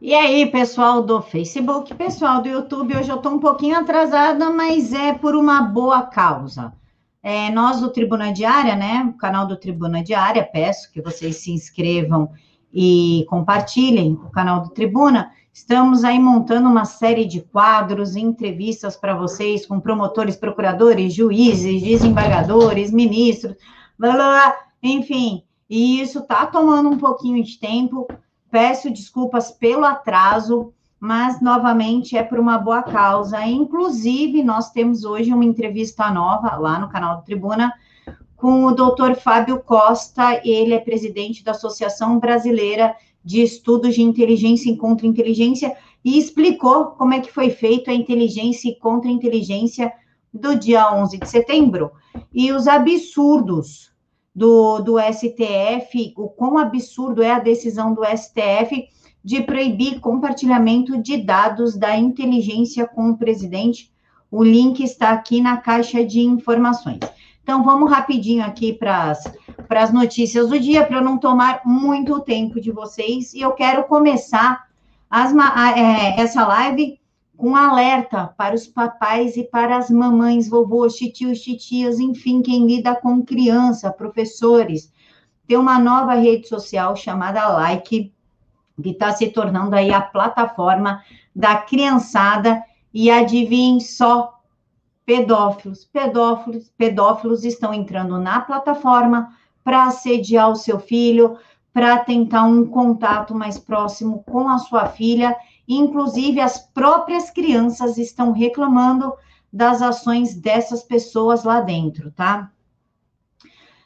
E aí, pessoal do Facebook, pessoal do YouTube, hoje eu estou um pouquinho atrasada, mas é por uma boa causa. É, nós do Tribuna Diária, né, o canal do Tribuna Diária, peço que vocês se inscrevam e compartilhem o canal do Tribuna. Estamos aí montando uma série de quadros, entrevistas para vocês com promotores, procuradores, juízes, desembargadores, ministros, blá, blá, blá, enfim. E isso está tomando um pouquinho de tempo Peço desculpas pelo atraso, mas novamente é por uma boa causa. Inclusive, nós temos hoje uma entrevista nova lá no canal do Tribuna com o doutor Fábio Costa, ele é presidente da Associação Brasileira de Estudos de Inteligência e Contra-Inteligência, e explicou como é que foi feito a inteligência e contra-inteligência do dia 11 de setembro, e os absurdos do, do STF, o quão absurdo é a decisão do STF de proibir compartilhamento de dados da inteligência com o presidente. O link está aqui na caixa de informações. Então, vamos rapidinho aqui para as notícias do dia, para não tomar muito tempo de vocês. E eu quero começar as, é, essa live com alerta para os papais e para as mamães, vovôs, titios, titias, enfim, quem lida com criança, professores. Tem uma nova rede social chamada Like, que está se tornando aí a plataforma da criançada, e adivinhem só, pedófilos, pedófilos, pedófilos estão entrando na plataforma para assediar o seu filho, para tentar um contato mais próximo com a sua filha Inclusive, as próprias crianças estão reclamando das ações dessas pessoas lá dentro, tá?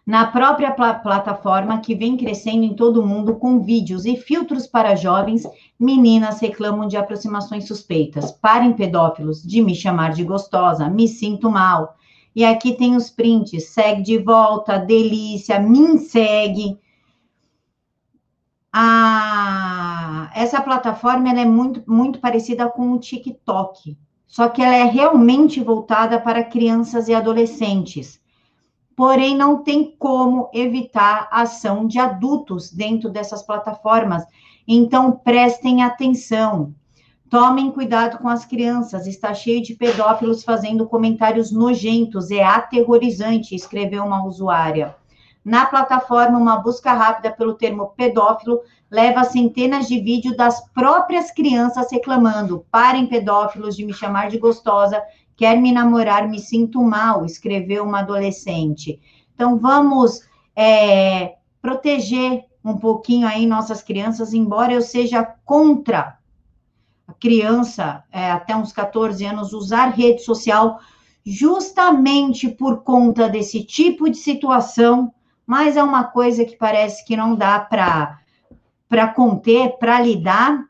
Na própria pl plataforma, que vem crescendo em todo mundo, com vídeos e filtros para jovens, meninas reclamam de aproximações suspeitas. Parem, pedófilos, de me chamar de gostosa, me sinto mal. E aqui tem os prints, segue de volta, delícia, me segue. A, essa plataforma é muito, muito parecida com o TikTok, só que ela é realmente voltada para crianças e adolescentes. Porém, não tem como evitar a ação de adultos dentro dessas plataformas. Então, prestem atenção. Tomem cuidado com as crianças. Está cheio de pedófilos fazendo comentários nojentos. É aterrorizante, escreveu uma usuária. Na plataforma, uma busca rápida pelo termo pedófilo leva centenas de vídeos das próprias crianças reclamando: parem pedófilos de me chamar de gostosa, quer me namorar, me sinto mal, escreveu uma adolescente. Então, vamos é, proteger um pouquinho aí nossas crianças, embora eu seja contra a criança é, até uns 14 anos usar rede social justamente por conta desse tipo de situação. Mas é uma coisa que parece que não dá para conter, para lidar,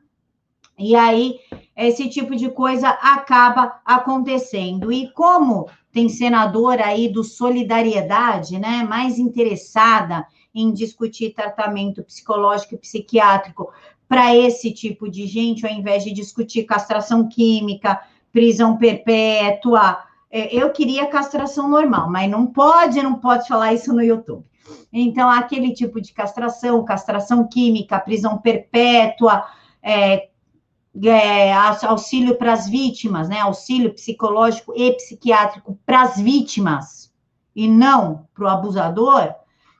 e aí esse tipo de coisa acaba acontecendo. E como tem senadora aí do Solidariedade, né, mais interessada em discutir tratamento psicológico e psiquiátrico para esse tipo de gente, ao invés de discutir castração química, prisão perpétua, é, eu queria castração normal, mas não pode, não pode falar isso no YouTube. Então, aquele tipo de castração, castração química, prisão perpétua, é, é, auxílio para as vítimas, né? Auxílio psicológico e psiquiátrico para as vítimas e não para o abusador.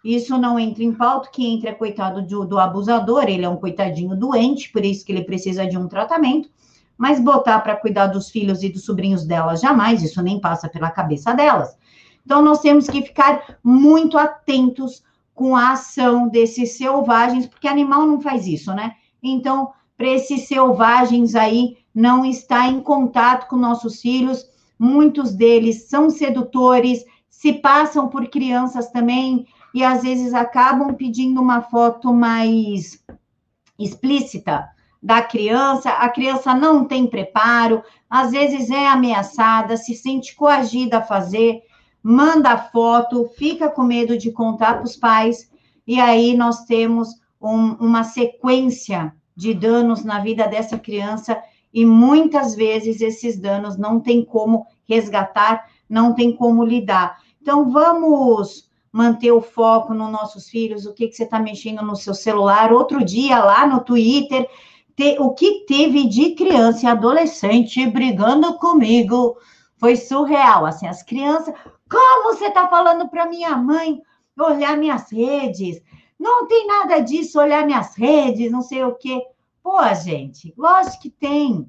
Isso não entra em pauta, que entra é coitado do, do abusador, ele é um coitadinho doente, por isso que ele precisa de um tratamento, mas botar para cuidar dos filhos e dos sobrinhos delas jamais, isso nem passa pela cabeça delas. Então, nós temos que ficar muito atentos com a ação desses selvagens, porque animal não faz isso, né? Então, para esses selvagens aí não estar em contato com nossos filhos, muitos deles são sedutores, se passam por crianças também e às vezes acabam pedindo uma foto mais explícita da criança, a criança não tem preparo, às vezes é ameaçada, se sente coagida a fazer, manda foto, fica com medo de contar para os pais, e aí nós temos um, uma sequência de danos na vida dessa criança, e muitas vezes esses danos não tem como resgatar, não tem como lidar. Então, vamos manter o foco nos nossos filhos, o que, que você está mexendo no seu celular. Outro dia, lá no Twitter, te, o que teve de criança e adolescente brigando comigo foi surreal. Assim, as crianças, como você está falando para minha mãe olhar minhas redes? Não tem nada disso, olhar minhas redes, não sei o quê. Pô, gente, lógico que tem.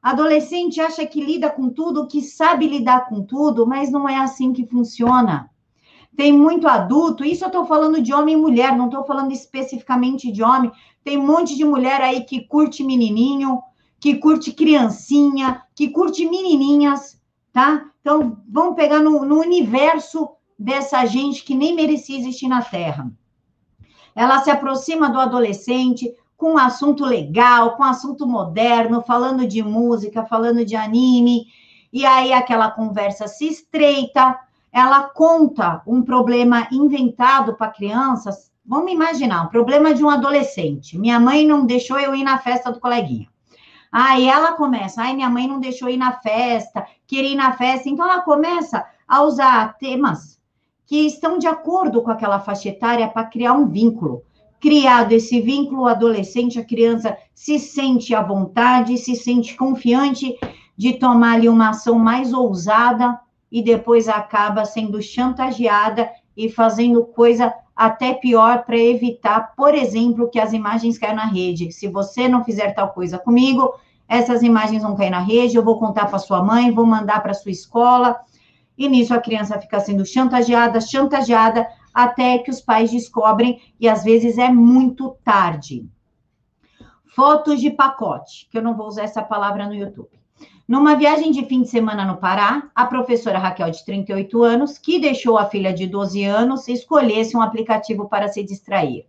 Adolescente acha que lida com tudo, que sabe lidar com tudo, mas não é assim que funciona. Tem muito adulto, isso eu estou falando de homem e mulher, não estou falando especificamente de homem. Tem um monte de mulher aí que curte menininho, que curte criancinha, que curte menininhas, tá? Então, vamos pegar no, no universo dessa gente que nem merecia existir na Terra. Ela se aproxima do adolescente, com um assunto legal, com um assunto moderno, falando de música, falando de anime, e aí aquela conversa se estreita, ela conta um problema inventado para crianças. Vamos imaginar, um problema de um adolescente. Minha mãe não deixou eu ir na festa do coleguinha. Aí ela começa, ai, minha mãe não deixou ir na festa, queria ir na festa. Então ela começa a usar temas que estão de acordo com aquela faixa etária para criar um vínculo criado esse vínculo, o adolescente, a criança se sente à vontade, se sente confiante de tomar ali uma ação mais ousada e depois acaba sendo chantageada e fazendo coisa até pior para evitar, por exemplo, que as imagens caiam na rede. Se você não fizer tal coisa comigo, essas imagens vão cair na rede, eu vou contar para sua mãe, vou mandar para sua escola. E nisso a criança fica sendo chantageada, chantageada, até que os pais descobrem e às vezes é muito tarde. Fotos de pacote, que eu não vou usar essa palavra no YouTube. Numa viagem de fim de semana no Pará, a professora Raquel, de 38 anos, que deixou a filha de 12 anos, escolhesse um aplicativo para se distrair.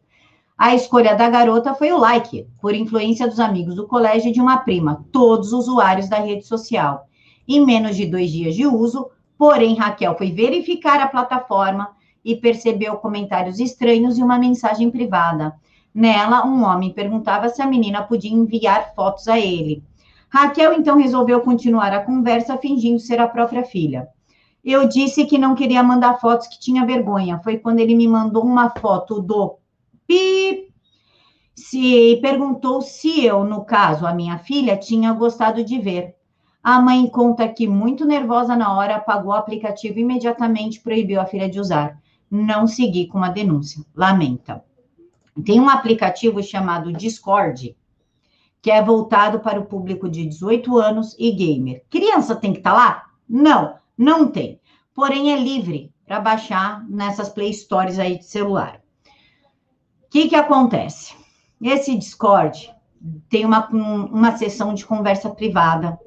A escolha da garota foi o like, por influência dos amigos do colégio e de uma prima, todos usuários da rede social. Em menos de dois dias de uso, porém, Raquel foi verificar a plataforma e percebeu comentários estranhos e uma mensagem privada. Nela, um homem perguntava se a menina podia enviar fotos a ele. Raquel então resolveu continuar a conversa fingindo ser a própria filha. Eu disse que não queria mandar fotos que tinha vergonha. Foi quando ele me mandou uma foto do pi se perguntou se eu, no caso, a minha filha, tinha gostado de ver. A mãe conta que, muito nervosa na hora, apagou o aplicativo e imediatamente proibiu a filha de usar não seguir com uma denúncia. Lamenta. Tem um aplicativo chamado Discord, que é voltado para o público de 18 anos e gamer. Criança tem que estar tá lá? Não, não tem. Porém, é livre para baixar nessas Play Stores aí de celular. O que, que acontece? Esse Discord tem uma, uma sessão de conversa privada.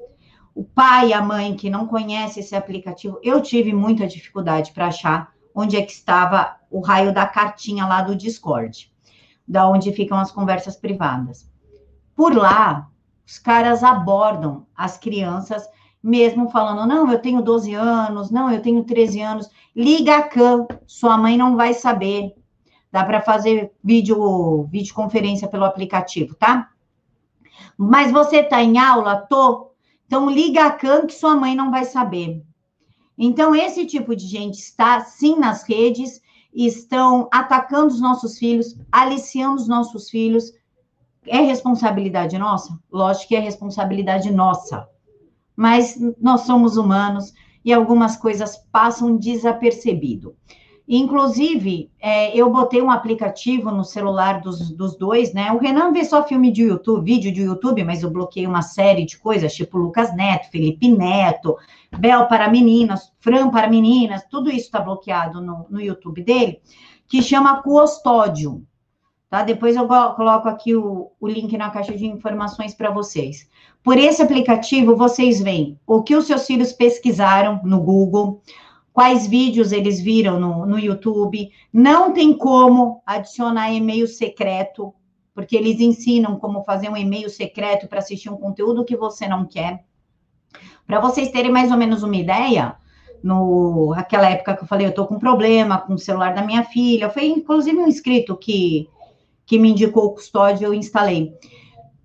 O pai e a mãe que não conhecem esse aplicativo, eu tive muita dificuldade para achar onde é que estava o raio da cartinha lá do Discord, da onde ficam as conversas privadas. Por lá, os caras abordam as crianças, mesmo falando: não, eu tenho 12 anos, não, eu tenho 13 anos, liga a cam, sua mãe não vai saber. Dá para fazer vídeo, videoconferência pelo aplicativo, tá? Mas você tá em aula? Tô. Então liga a cam que sua mãe não vai saber. Então, esse tipo de gente está sim nas redes, estão atacando os nossos filhos, aliciando os nossos filhos. É responsabilidade nossa? Lógico que é responsabilidade nossa. Mas nós somos humanos e algumas coisas passam desapercebido. Inclusive, é, eu botei um aplicativo no celular dos, dos dois, né? O Renan vê só filme de YouTube, vídeo de YouTube, mas eu bloqueei uma série de coisas, tipo Lucas Neto, Felipe Neto, Bel para meninas, Fran para meninas, tudo isso está bloqueado no, no YouTube dele, que chama Custódio. Tá? Depois eu coloco aqui o, o link na caixa de informações para vocês. Por esse aplicativo, vocês veem o que os seus filhos pesquisaram no Google, quais vídeos eles viram no, no YouTube. Não tem como adicionar e-mail secreto, porque eles ensinam como fazer um e-mail secreto para assistir um conteúdo que você não quer. Para vocês terem mais ou menos uma ideia, no aquela época que eu falei, eu estou com problema com o celular da minha filha, foi inclusive um inscrito que, que me indicou o custódio, eu instalei.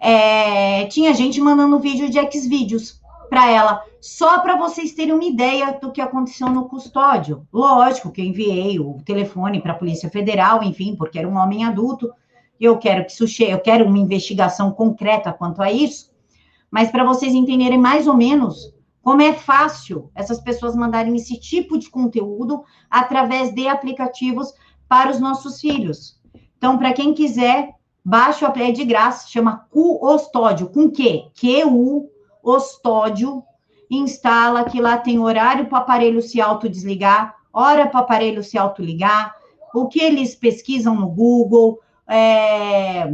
É, tinha gente mandando vídeo de Xvideos para ela, só para vocês terem uma ideia do que aconteceu no custódio. Lógico que eu enviei o telefone para a Polícia Federal, enfim, porque era um homem adulto, Eu quero que isso chegue, eu quero uma investigação concreta quanto a isso, mas para vocês entenderem mais ou menos como é fácil essas pessoas mandarem esse tipo de conteúdo através de aplicativos para os nossos filhos. Então, para quem quiser, baixe o é de graça, chama Custódio, com Q? Q-U, Ostódio, instala que lá tem horário para o aparelho se autodesligar, hora para o aparelho se autoligar, o que eles pesquisam no Google, é,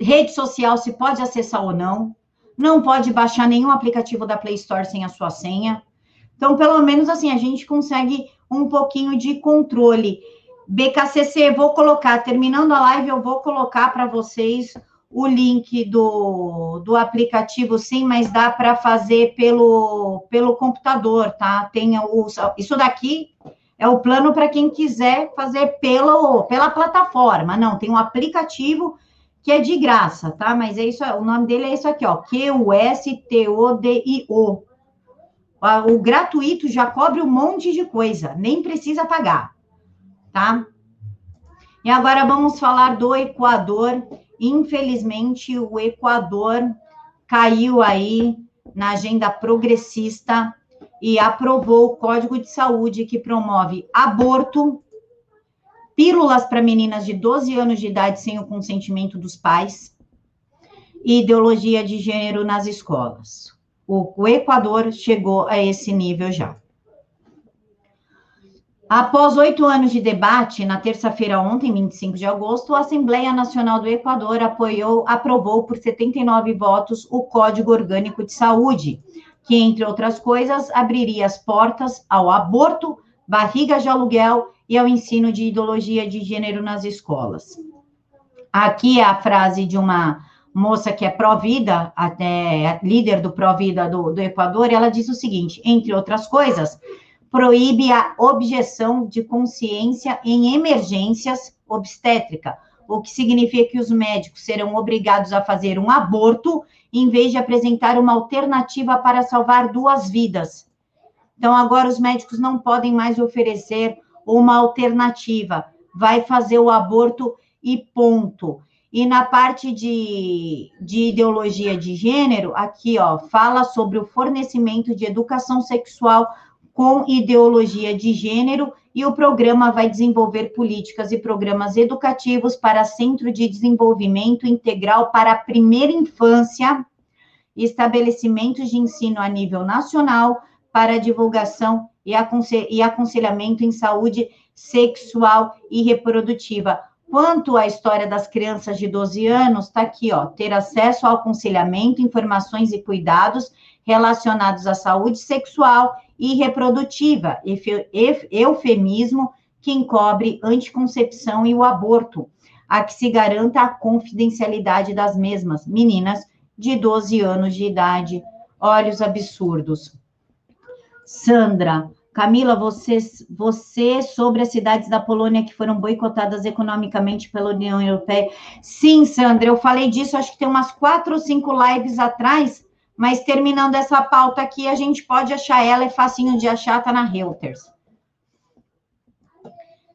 rede social se pode acessar ou não não pode baixar nenhum aplicativo da Play Store sem a sua senha. Então, pelo menos assim, a gente consegue um pouquinho de controle. BKCC, vou colocar, terminando a live, eu vou colocar para vocês o link do, do aplicativo, sim, mas dá para fazer pelo, pelo computador, tá? Tem o, isso daqui é o plano para quem quiser fazer pelo, pela plataforma. Não, tem um aplicativo que é de graça, tá? Mas é isso, o nome dele é isso aqui, ó, Q-U-S-T-O-D-I-O. O gratuito já cobre um monte de coisa, nem precisa pagar, tá? E agora vamos falar do Equador. Infelizmente, o Equador caiu aí na agenda progressista e aprovou o Código de Saúde que promove aborto, pílulas para meninas de 12 anos de idade sem o consentimento dos pais e ideologia de gênero nas escolas. O, o Equador chegou a esse nível já. Após oito anos de debate, na terça-feira ontem, 25 de agosto, a Assembleia Nacional do Equador apoiou, aprovou por 79 votos o Código Orgânico de Saúde, que, entre outras coisas, abriria as portas ao aborto, barriga de aluguel e ao ensino de ideologia de gênero nas escolas. Aqui é a frase de uma moça que é pró-vida, até líder do pró-vida do, do Equador, ela diz o seguinte: entre outras coisas, proíbe a objeção de consciência em emergências obstétrica, o que significa que os médicos serão obrigados a fazer um aborto em vez de apresentar uma alternativa para salvar duas vidas. Então, agora os médicos não podem mais oferecer uma alternativa, vai fazer o aborto e ponto. E na parte de, de ideologia de gênero, aqui, ó, fala sobre o fornecimento de educação sexual com ideologia de gênero e o programa vai desenvolver políticas e programas educativos para Centro de Desenvolvimento Integral para a Primeira Infância, estabelecimentos de ensino a nível nacional para divulgação e aconselhamento em saúde sexual e reprodutiva. Quanto à história das crianças de 12 anos, está aqui, ó, ter acesso ao aconselhamento, informações e cuidados relacionados à saúde sexual e reprodutiva, eufemismo que encobre anticoncepção e o aborto, a que se garanta a confidencialidade das mesmas meninas de 12 anos de idade. Olhos absurdos. Sandra, Camila, você, você sobre as cidades da Polônia que foram boicotadas economicamente pela União Europeia. Sim, Sandra, eu falei disso, acho que tem umas quatro ou cinco lives atrás, mas terminando essa pauta aqui, a gente pode achar ela, é facinho de achar, tá na Reuters.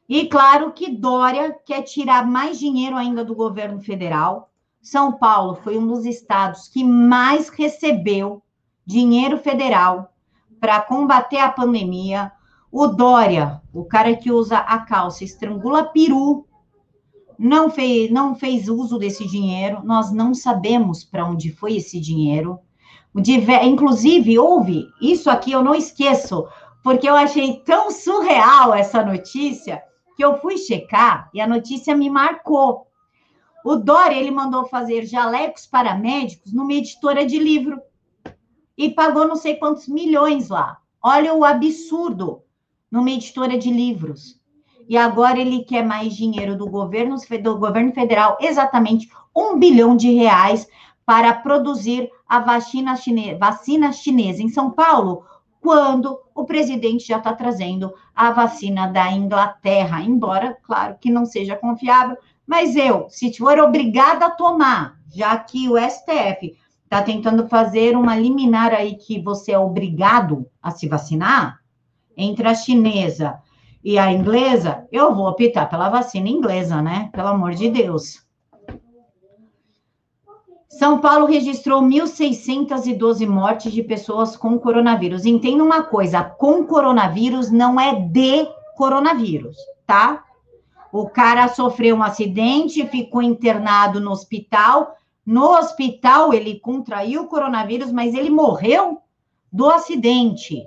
E claro que Dória quer tirar mais dinheiro ainda do governo federal. São Paulo foi um dos estados que mais recebeu dinheiro federal para combater a pandemia. O Dória, o cara que usa a calça, estrangula peru, não fez, não fez uso desse dinheiro. Nós não sabemos para onde foi esse dinheiro. Inclusive, houve, isso aqui eu não esqueço, porque eu achei tão surreal essa notícia que eu fui checar e a notícia me marcou. O Dória, ele mandou fazer jalecos para médicos numa editora de livro e pagou não sei quantos milhões lá. Olha o absurdo numa editora de livros. E agora ele quer mais dinheiro do governo, do governo federal, exatamente um bilhão de reais para produzir a vacina, chine, vacina chinesa em São Paulo, quando o presidente já está trazendo a vacina da Inglaterra, embora, claro, que não seja confiável, mas eu, se for obrigada a tomar, já que o STF está tentando fazer uma liminar aí que você é obrigado a se vacinar, entre a chinesa e a inglesa, eu vou optar pela vacina inglesa, né? Pelo amor de Deus. São Paulo registrou 1.612 mortes de pessoas com coronavírus. Entenda uma coisa: com coronavírus não é de coronavírus, tá? O cara sofreu um acidente, ficou internado no hospital. No hospital, ele contraiu o coronavírus, mas ele morreu do acidente.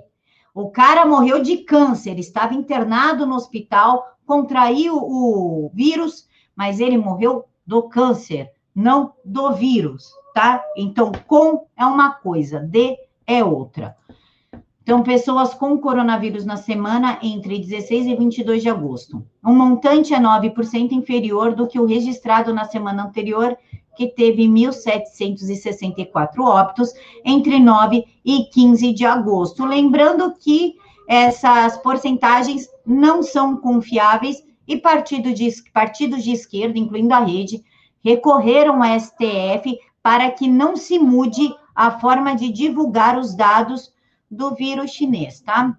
O cara morreu de câncer, estava internado no hospital, contraiu o vírus, mas ele morreu do câncer, não do vírus, tá? Então, com é uma coisa, de é outra. Então, pessoas com coronavírus na semana entre 16 e 22 de agosto. O montante é 9% inferior do que o registrado na semana anterior que teve 1.764 óbitos entre 9 e 15 de agosto. Lembrando que essas porcentagens não são confiáveis e partido de, partidos de esquerda, incluindo a rede, recorreram ao STF para que não se mude a forma de divulgar os dados do vírus chinês, tá?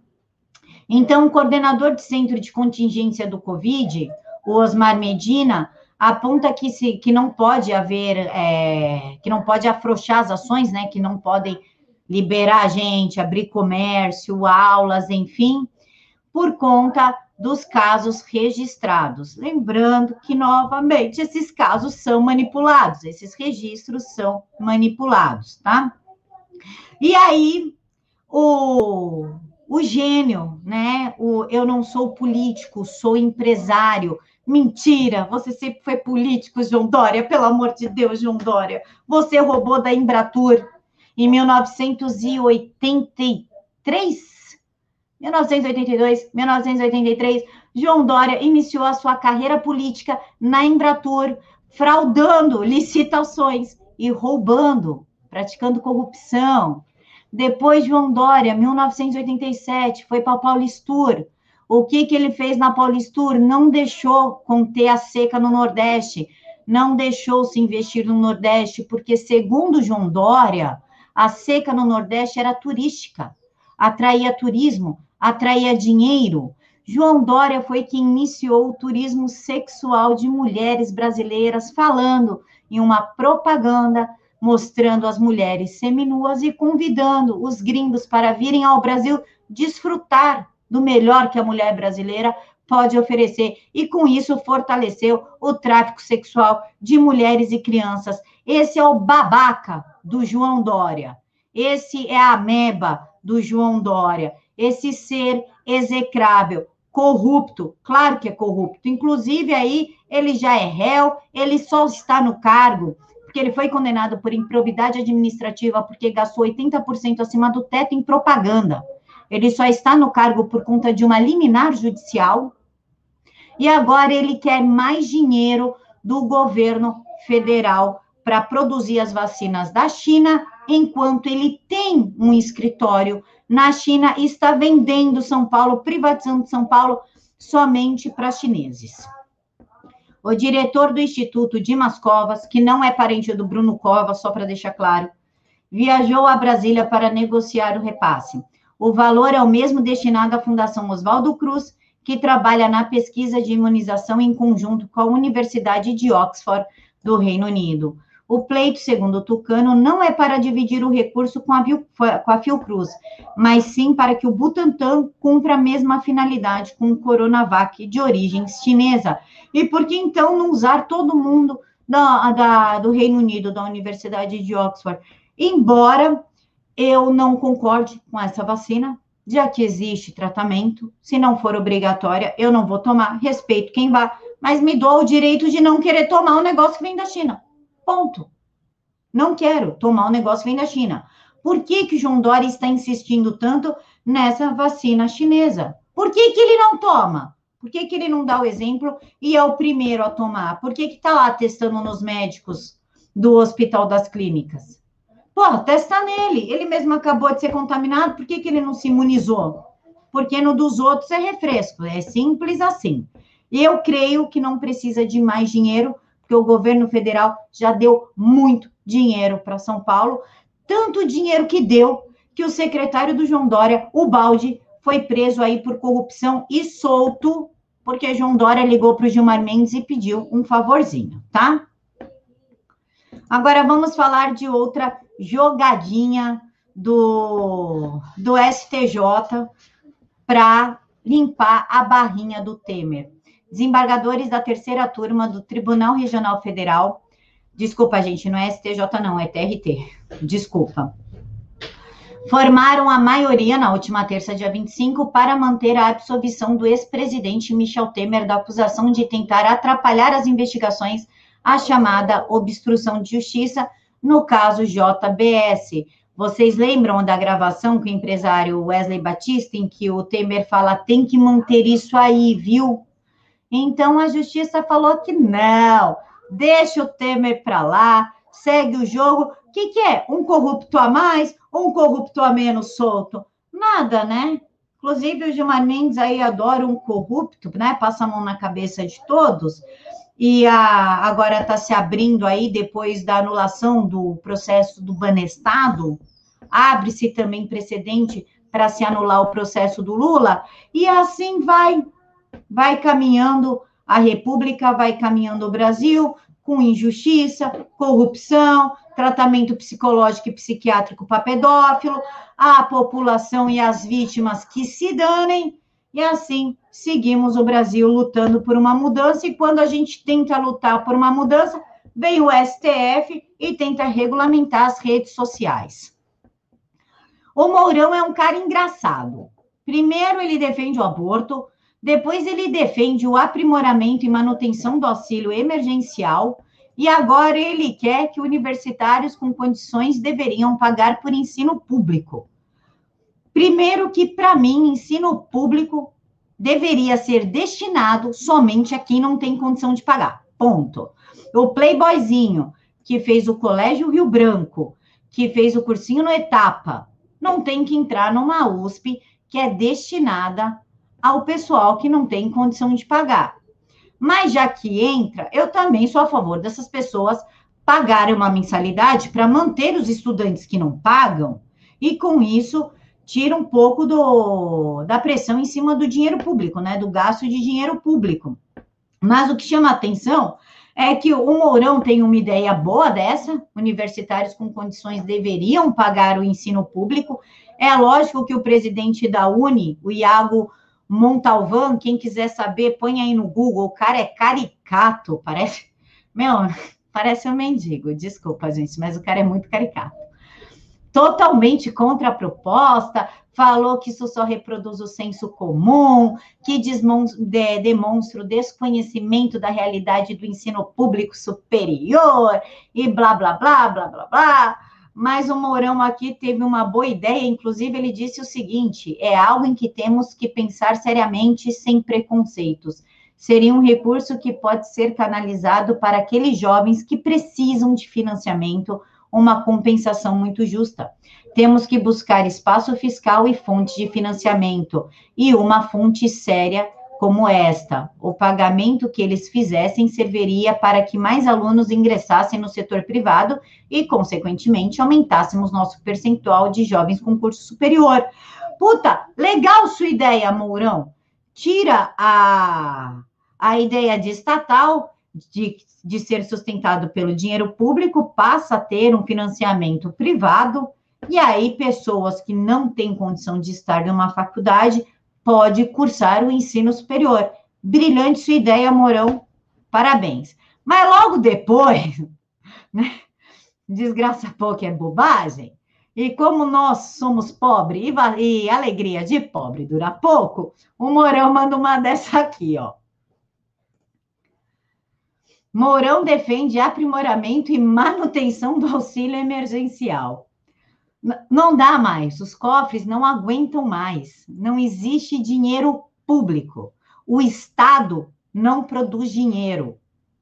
Então, o coordenador do Centro de Contingência do Covid, o Osmar Medina, aponta que, se, que não pode haver, é, que não pode afrouxar as ações, né? Que não podem liberar a gente, abrir comércio, aulas, enfim, por conta dos casos registrados. Lembrando que, novamente, esses casos são manipulados, esses registros são manipulados, tá? E aí, o, o gênio, né? O eu não sou político, sou empresário. Mentira, você sempre foi político, João Dória, pelo amor de Deus, João Dória. Você roubou da Embratur em 1983. 1982, 1983, João Dória iniciou a sua carreira política na Embratur, fraudando licitações e roubando, praticando corrupção. Depois, João Dória, 1987, foi para Paulistur, o que, que ele fez na Paulistur? Não deixou conter a seca no Nordeste, não deixou se investir no Nordeste, porque, segundo João Dória, a seca no Nordeste era turística, atraía turismo, atraía dinheiro. João Dória foi quem iniciou o turismo sexual de mulheres brasileiras, falando em uma propaganda mostrando as mulheres seminuas e convidando os gringos para virem ao Brasil desfrutar do melhor que a mulher brasileira pode oferecer e com isso fortaleceu o tráfico sexual de mulheres e crianças. Esse é o babaca do João Dória. Esse é a ameba do João Dória. Esse ser execrável, corrupto, claro que é corrupto. Inclusive aí ele já é réu, ele só está no cargo porque ele foi condenado por improbidade administrativa porque gastou 80% acima do teto em propaganda. Ele só está no cargo por conta de uma liminar judicial. E agora ele quer mais dinheiro do governo federal para produzir as vacinas da China, enquanto ele tem um escritório na China e está vendendo São Paulo, privatizando São Paulo somente para chineses. O diretor do Instituto Dimas Covas, que não é parente do Bruno Covas, só para deixar claro, viajou a Brasília para negociar o repasse. O valor é o mesmo destinado à Fundação Oswaldo Cruz, que trabalha na pesquisa de imunização em conjunto com a Universidade de Oxford, do Reino Unido. O pleito, segundo o Tucano, não é para dividir o recurso com a, com a Fiocruz, mas sim para que o Butantan cumpra a mesma finalidade com o Coronavac de origem chinesa. E por que então não usar todo mundo da, da, do Reino Unido, da Universidade de Oxford? Embora eu não concorde com essa vacina, já que existe tratamento, se não for obrigatória, eu não vou tomar, respeito quem vá, mas me dou o direito de não querer tomar um negócio que vem da China. Ponto. Não quero tomar um negócio vem da China. Por que, que o João Dória está insistindo tanto nessa vacina chinesa? Por que, que ele não toma? Por que, que ele não dá o exemplo e é o primeiro a tomar? Por que está lá testando nos médicos do Hospital das Clínicas? Pô, testa nele. Ele mesmo acabou de ser contaminado, por que, que ele não se imunizou? Porque no dos outros é refresco, é simples assim. Eu creio que não precisa de mais dinheiro, porque o governo federal já deu muito dinheiro para São Paulo, tanto dinheiro que deu que o secretário do João Dória, o Balde, foi preso aí por corrupção e solto, porque João Dória ligou para o Gilmar Mendes e pediu um favorzinho, tá? Agora vamos falar de outra jogadinha do, do STJ para limpar a barrinha do Temer. Desembargadores da terceira turma do Tribunal Regional Federal. Desculpa, gente, não é STJ, não, é TRT. Desculpa. Formaram a maioria na última terça, dia 25, para manter a absolvição do ex-presidente Michel Temer da acusação de tentar atrapalhar as investigações, a chamada obstrução de justiça, no caso JBS, vocês lembram da gravação com o empresário Wesley Batista, em que o Temer fala tem que manter isso aí, viu? Então a justiça falou que não, deixa o Temer para lá, segue o jogo. O que, que é? Um corrupto a mais um corrupto a menos solto? Nada, né? Inclusive, o Gilmar Mendes aí adora um corrupto, né? Passa a mão na cabeça de todos. E a, agora está se abrindo aí, depois da anulação do processo do Banestado, abre-se também precedente para se anular o processo do Lula, e assim vai, vai caminhando a República, vai caminhando o Brasil, com injustiça, corrupção, tratamento psicológico e psiquiátrico para pedófilo, a população e as vítimas que se danem, e assim seguimos o Brasil lutando por uma mudança, e quando a gente tenta lutar por uma mudança, vem o STF e tenta regulamentar as redes sociais. O Mourão é um cara engraçado. Primeiro, ele defende o aborto, depois, ele defende o aprimoramento e manutenção do auxílio emergencial, e agora ele quer que universitários com condições deveriam pagar por ensino público. Primeiro, que para mim, ensino público deveria ser destinado somente a quem não tem condição de pagar. Ponto. O playboyzinho que fez o Colégio Rio Branco, que fez o cursinho no Etapa, não tem que entrar numa USP que é destinada ao pessoal que não tem condição de pagar. Mas já que entra, eu também sou a favor dessas pessoas pagarem uma mensalidade para manter os estudantes que não pagam e com isso tira um pouco do, da pressão em cima do dinheiro público, né? Do gasto de dinheiro público. Mas o que chama atenção é que o Mourão tem uma ideia boa dessa, universitários com condições deveriam pagar o ensino público. É lógico que o presidente da Uni, o Iago Montalvan, quem quiser saber, põe aí no Google, o cara é caricato, parece, meu, parece um mendigo, desculpa, gente, mas o cara é muito caricato totalmente contra a proposta, falou que isso só reproduz o senso comum, que demonstra o desconhecimento da realidade do ensino público superior, e blá, blá, blá, blá, blá, blá. Mas o Mourão aqui teve uma boa ideia, inclusive ele disse o seguinte: é algo em que temos que pensar seriamente, sem preconceitos. Seria um recurso que pode ser canalizado para aqueles jovens que precisam de financiamento uma compensação muito justa. Temos que buscar espaço fiscal e fonte de financiamento, e uma fonte séria como esta. O pagamento que eles fizessem serviria para que mais alunos ingressassem no setor privado e, consequentemente, aumentássemos nosso percentual de jovens com curso superior. Puta, legal sua ideia, Mourão. Tira a, a ideia de estatal de, de ser sustentado pelo dinheiro público passa a ter um financiamento privado, e aí pessoas que não têm condição de estar numa faculdade pode cursar o ensino superior. Brilhante sua ideia, Morão. Parabéns. Mas logo depois, né? Desgraça pouco é bobagem. E como nós somos pobres e, e alegria de pobre dura pouco, o Morão manda uma dessa aqui, ó. Mourão defende aprimoramento e manutenção do auxílio emergencial. Não dá mais, os cofres não aguentam mais, não existe dinheiro público. O Estado não produz dinheiro,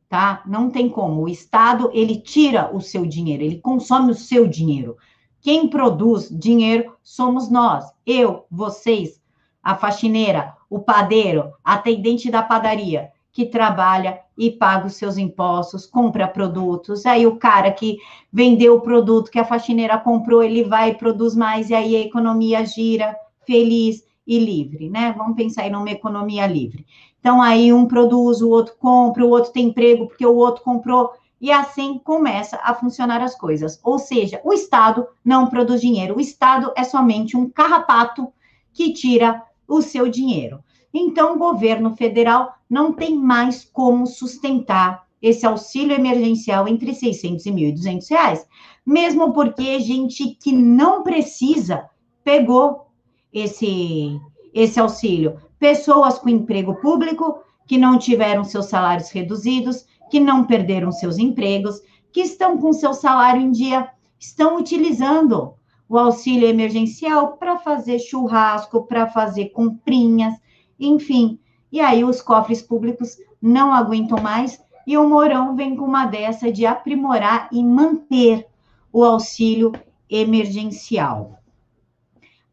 tá? Não tem como. O Estado, ele tira o seu dinheiro, ele consome o seu dinheiro. Quem produz dinheiro somos nós, eu, vocês, a faxineira, o padeiro, a atendente da padaria que trabalha e paga os seus impostos, compra produtos. Aí o cara que vendeu o produto que a faxineira comprou, ele vai e produz mais, e aí a economia gira feliz. e livre, né? Vamos pensar aí numa economia livre. Então, aí um produz, o outro compra, o outro tem emprego porque o outro comprou, e assim começa a funcionar as coisas. Ou seja, o Estado não produz dinheiro, o Estado é somente um carrapato que tira o seu dinheiro. Então, o governo federal não tem mais como sustentar esse auxílio emergencial entre 600 e 1.200 reais, mesmo porque gente que não precisa pegou esse, esse auxílio. Pessoas com emprego público que não tiveram seus salários reduzidos, que não perderam seus empregos, que estão com seu salário em dia, estão utilizando o auxílio emergencial para fazer churrasco, para fazer comprinhas, enfim. E aí os cofres públicos não aguentam mais e o Mourão vem com uma dessa de aprimorar e manter o auxílio emergencial.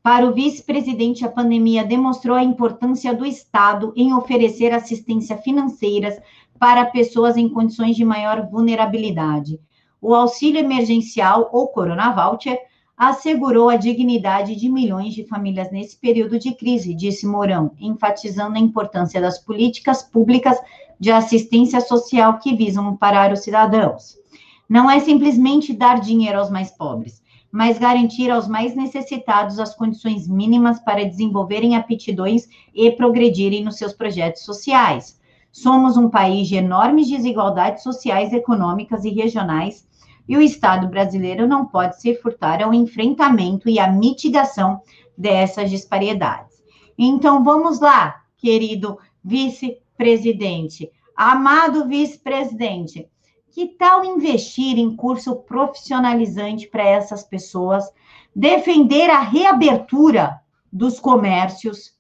Para o vice-presidente, a pandemia demonstrou a importância do Estado em oferecer assistência financeira para pessoas em condições de maior vulnerabilidade. O auxílio emergencial, ou Corona Voucher, assegurou a dignidade de milhões de famílias nesse período de crise, disse Mourão, enfatizando a importância das políticas públicas de assistência social que visam amparar os cidadãos. Não é simplesmente dar dinheiro aos mais pobres, mas garantir aos mais necessitados as condições mínimas para desenvolverem aptidões e progredirem nos seus projetos sociais. Somos um país de enormes desigualdades sociais, econômicas e regionais, e o Estado brasileiro não pode se furtar ao enfrentamento e à mitigação dessas disparidades. Então, vamos lá, querido vice-presidente, amado vice-presidente, que tal investir em curso profissionalizante para essas pessoas, defender a reabertura dos comércios,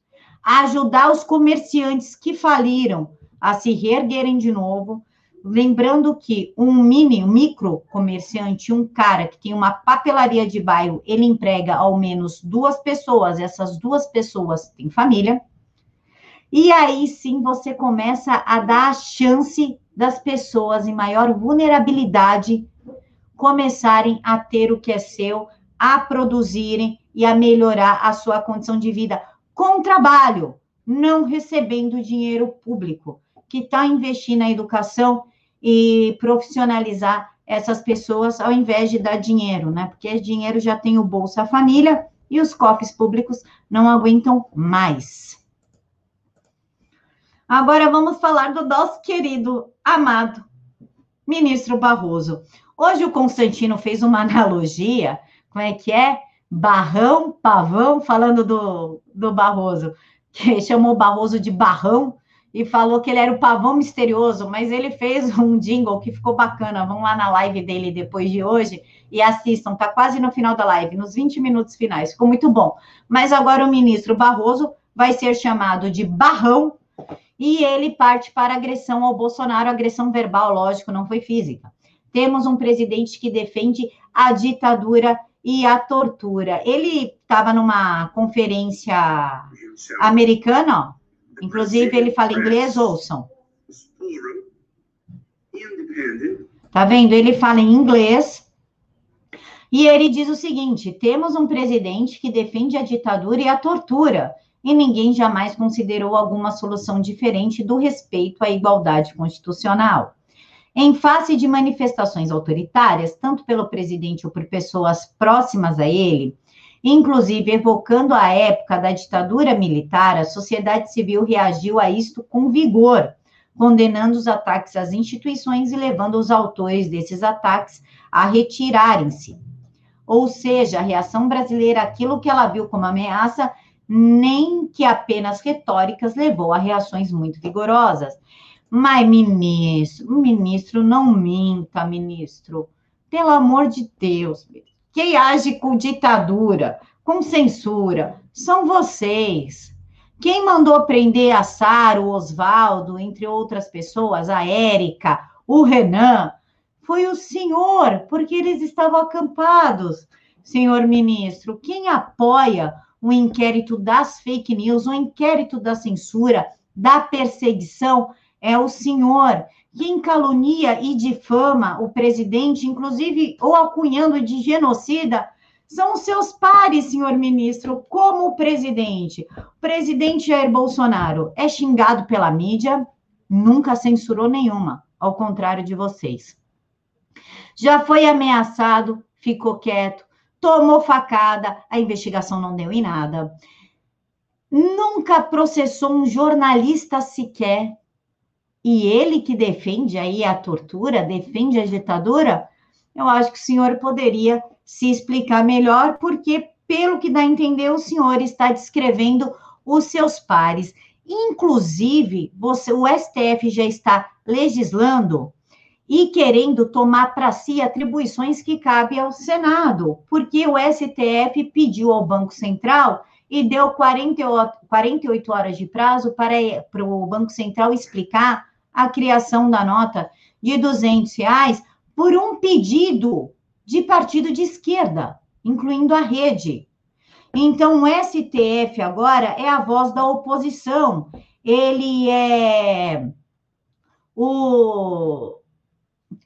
ajudar os comerciantes que faliram a se reerguerem de novo, lembrando que um mini, um micro comerciante, um cara que tem uma papelaria de bairro, ele emprega ao menos duas pessoas, essas duas pessoas têm família. E aí sim você começa a dar a chance das pessoas em maior vulnerabilidade começarem a ter o que é seu, a produzirem e a melhorar a sua condição de vida com trabalho, não recebendo dinheiro público, que está investindo na educação e profissionalizar essas pessoas ao invés de dar dinheiro, né? Porque dinheiro já tem o Bolsa Família e os cofres públicos não aguentam mais. Agora vamos falar do nosso querido, amado ministro Barroso. Hoje o Constantino fez uma analogia, como é que é? Barrão, pavão, falando do, do Barroso, que chamou Barroso de barrão e falou que ele era o pavão misterioso, mas ele fez um jingle que ficou bacana. Vão lá na live dele depois de hoje e assistam, tá quase no final da live, nos 20 minutos finais, ficou muito bom. Mas agora o ministro Barroso vai ser chamado de barrão e ele parte para agressão ao Bolsonaro, agressão verbal, lógico, não foi física. Temos um presidente que defende a ditadura e a tortura. Ele estava numa conferência americana, ó. Inclusive ele fala inglês, ouçam. Tá vendo? Ele fala em inglês. E ele diz o seguinte: temos um presidente que defende a ditadura e a tortura e ninguém jamais considerou alguma solução diferente do respeito à igualdade constitucional. Em face de manifestações autoritárias, tanto pelo presidente ou por pessoas próximas a ele, inclusive evocando a época da ditadura militar, a sociedade civil reagiu a isto com vigor, condenando os ataques às instituições e levando os autores desses ataques a retirarem-se. Ou seja, a reação brasileira, aquilo que ela viu como ameaça, nem que apenas retóricas levou a reações muito vigorosas. Mas, ministro, ministro, não minta, ministro. Pelo amor de Deus, quem age com ditadura, com censura, são vocês. Quem mandou prender a Sara, o Oswaldo, entre outras pessoas, a Érica, o Renan, foi o senhor, porque eles estavam acampados. Senhor ministro, quem apoia o inquérito das fake news, o inquérito da censura, da perseguição, é o senhor. Quem calunia e difama o presidente, inclusive ou alcunhando de genocida, são os seus pares, senhor ministro, como o presidente. O presidente Jair Bolsonaro é xingado pela mídia, nunca censurou nenhuma, ao contrário de vocês. Já foi ameaçado, ficou quieto, tomou facada, a investigação não deu em nada. Nunca processou um jornalista sequer. E ele que defende aí a tortura, defende a ditadura, eu acho que o senhor poderia se explicar melhor, porque, pelo que dá a entender, o senhor está descrevendo os seus pares. Inclusive, você, o STF já está legislando e querendo tomar para si atribuições que cabem ao Senado, porque o STF pediu ao Banco Central e deu 48, 48 horas de prazo para, para o Banco Central explicar a criação da nota de 200 reais por um pedido de partido de esquerda, incluindo a rede. Então, o STF agora é a voz da oposição. Ele é o.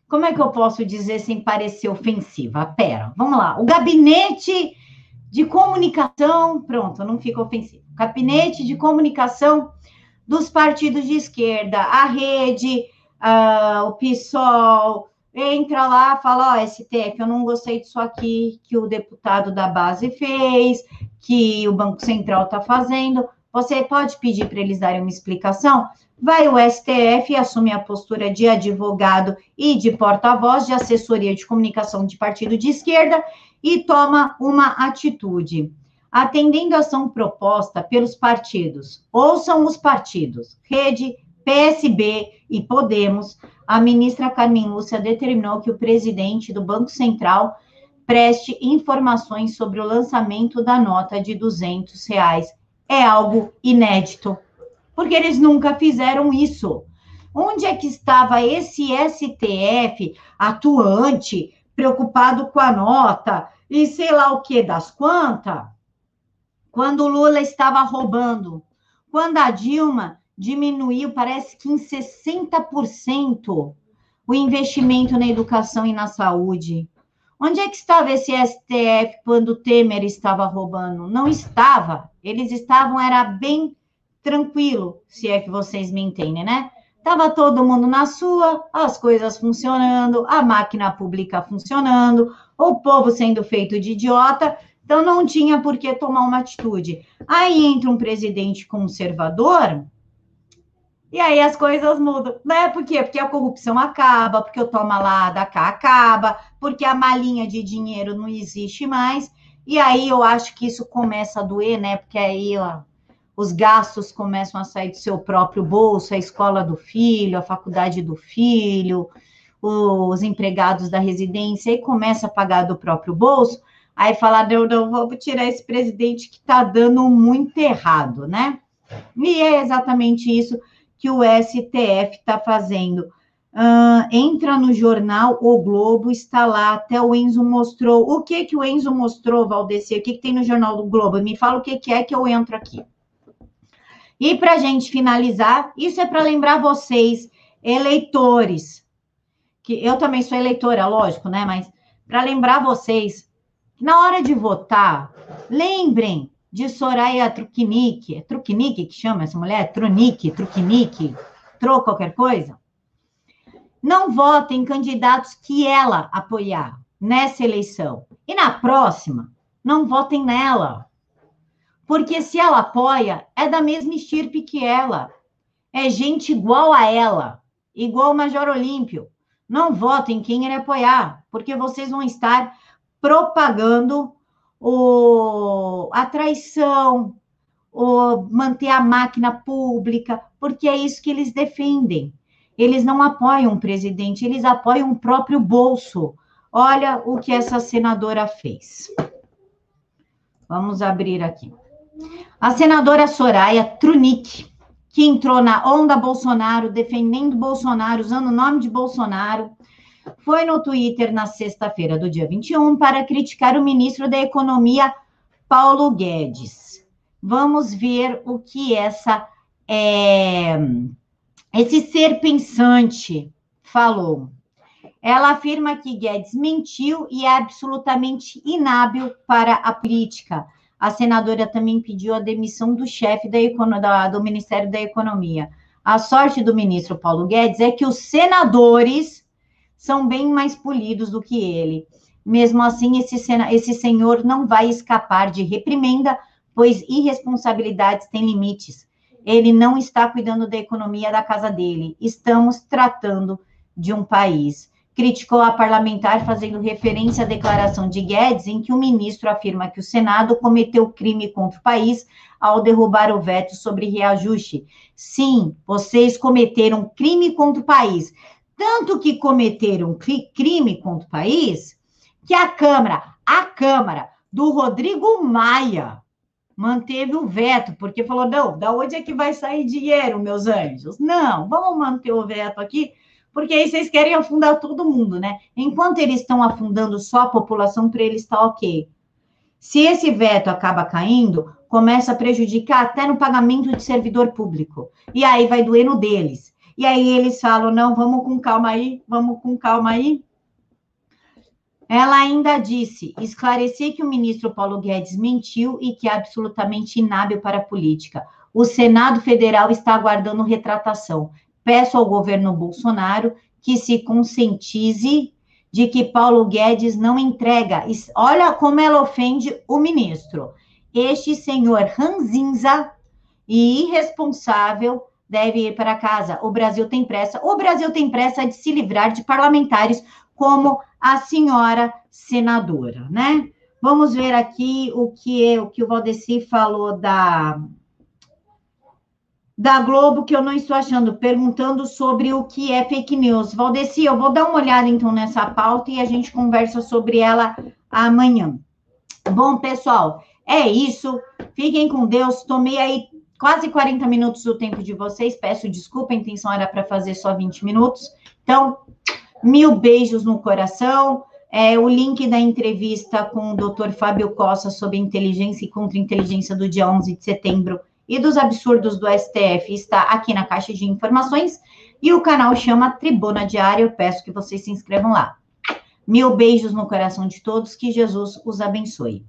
Como é que eu posso dizer sem parecer ofensiva? Pera, vamos lá. O gabinete de comunicação, pronto, não fica ofensivo. Gabinete de comunicação dos partidos de esquerda, a rede, o PSOL, entra lá, fala, ó, oh, STF, eu não gostei disso aqui que o deputado da base fez, que o Banco Central está fazendo. Você pode pedir para eles darem uma explicação? Vai o STF e assume a postura de advogado e de porta-voz de assessoria de comunicação de partido de esquerda e toma uma atitude. Atendendo a ação proposta pelos partidos, ouçam os partidos, Rede, PSB e Podemos, a ministra Carmen Lúcia determinou que o presidente do Banco Central preste informações sobre o lançamento da nota de 200 reais. É algo inédito, porque eles nunca fizeram isso. Onde é que estava esse STF atuante, preocupado com a nota e sei lá o que das quantas? Quando o Lula estava roubando, quando a Dilma diminuiu, parece que em 60% o investimento na educação e na saúde. Onde é que estava esse STF quando o Temer estava roubando? Não estava. Eles estavam, era bem tranquilo, se é que vocês me entendem, né? Tava todo mundo na sua, as coisas funcionando, a máquina pública funcionando, o povo sendo feito de idiota, então não tinha por que tomar uma atitude. Aí entra um presidente conservador, e aí as coisas mudam, né? Por quê? Porque a corrupção acaba, porque o toma lá da cá acaba, porque a malinha de dinheiro não existe mais. E aí eu acho que isso começa a doer, né? Porque aí ó, os gastos começam a sair do seu próprio bolso, a escola do filho, a faculdade do filho, os empregados da residência, e começa a pagar do próprio bolso. Aí falar, não, não, vamos tirar esse presidente que está dando muito errado, né? E é exatamente isso que o STF está fazendo. Uh, entra no jornal O Globo, está lá, até o Enzo mostrou. O que que o Enzo mostrou, Valdeci? O que, que tem no jornal do Globo? Me fala o que, que é que eu entro aqui. E para gente finalizar, isso é para lembrar vocês, eleitores, que eu também sou eleitora, lógico, né? Mas para lembrar vocês, na hora de votar, lembrem de Soraya Truquinique. É Truquinique que chama essa mulher? Trunique, Truquinique, Tro qualquer coisa? Não votem em candidatos que ela apoiar nessa eleição. E na próxima, não votem nela. Porque se ela apoia, é da mesma estirpe que ela. É gente igual a ela, igual o Major Olímpio. Não votem quem ele apoiar, porque vocês vão estar propagando o, a traição, o manter a máquina pública, porque é isso que eles defendem. Eles não apoiam o presidente, eles apoiam o próprio bolso. Olha o que essa senadora fez. Vamos abrir aqui. A senadora Soraya Trunic, que entrou na onda Bolsonaro, defendendo Bolsonaro, usando o nome de Bolsonaro, foi no Twitter na sexta-feira do dia 21 para criticar o ministro da Economia, Paulo Guedes. Vamos ver o que essa é, esse ser pensante falou. ela afirma que Guedes mentiu e é absolutamente inábil para a política. A senadora também pediu a demissão do chefe da, do Ministério da Economia. A sorte do ministro Paulo Guedes é que os senadores são bem mais polidos do que ele. Mesmo assim, esse, esse senhor não vai escapar de reprimenda, pois irresponsabilidades têm limites. Ele não está cuidando da economia da casa dele. Estamos tratando de um país. Criticou a parlamentar fazendo referência à declaração de Guedes, em que o ministro afirma que o Senado cometeu crime contra o país ao derrubar o veto sobre reajuste. Sim, vocês cometeram crime contra o país. Tanto que cometeram crime contra o país que a Câmara, a Câmara do Rodrigo Maia, manteve o veto, porque falou: não, da onde é que vai sair dinheiro, meus anjos? Não, vamos manter o veto aqui, porque aí vocês querem afundar todo mundo, né? Enquanto eles estão afundando só a população, para eles está ok. Se esse veto acaba caindo, começa a prejudicar até no pagamento de servidor público. E aí vai doer no deles. E aí eles falam: não, vamos com calma aí, vamos com calma aí. Ela ainda disse: esclareci que o ministro Paulo Guedes mentiu e que é absolutamente inábil para a política. O Senado Federal está aguardando retratação. Peço ao governo Bolsonaro que se conscientize de que Paulo Guedes não entrega. Olha como ela ofende o ministro. Este senhor ranzinza e irresponsável deve ir para casa. O Brasil tem pressa. O Brasil tem pressa de se livrar de parlamentares como a senhora senadora, né? Vamos ver aqui o que o que o Valdeci falou da da Globo que eu não estou achando, perguntando sobre o que é fake news. Valdeci, eu vou dar uma olhada então nessa pauta e a gente conversa sobre ela amanhã. Bom, pessoal, é isso. Fiquem com Deus. Tomei aí quase 40 minutos do tempo de vocês. Peço desculpa, a intenção era para fazer só 20 minutos. Então, Mil beijos no coração. É, o link da entrevista com o Dr. Fábio Costa sobre inteligência e contra-inteligência do dia 11 de setembro e dos absurdos do STF está aqui na caixa de informações. E o canal chama Tribuna Diária. Eu peço que vocês se inscrevam lá. Mil beijos no coração de todos. Que Jesus os abençoe.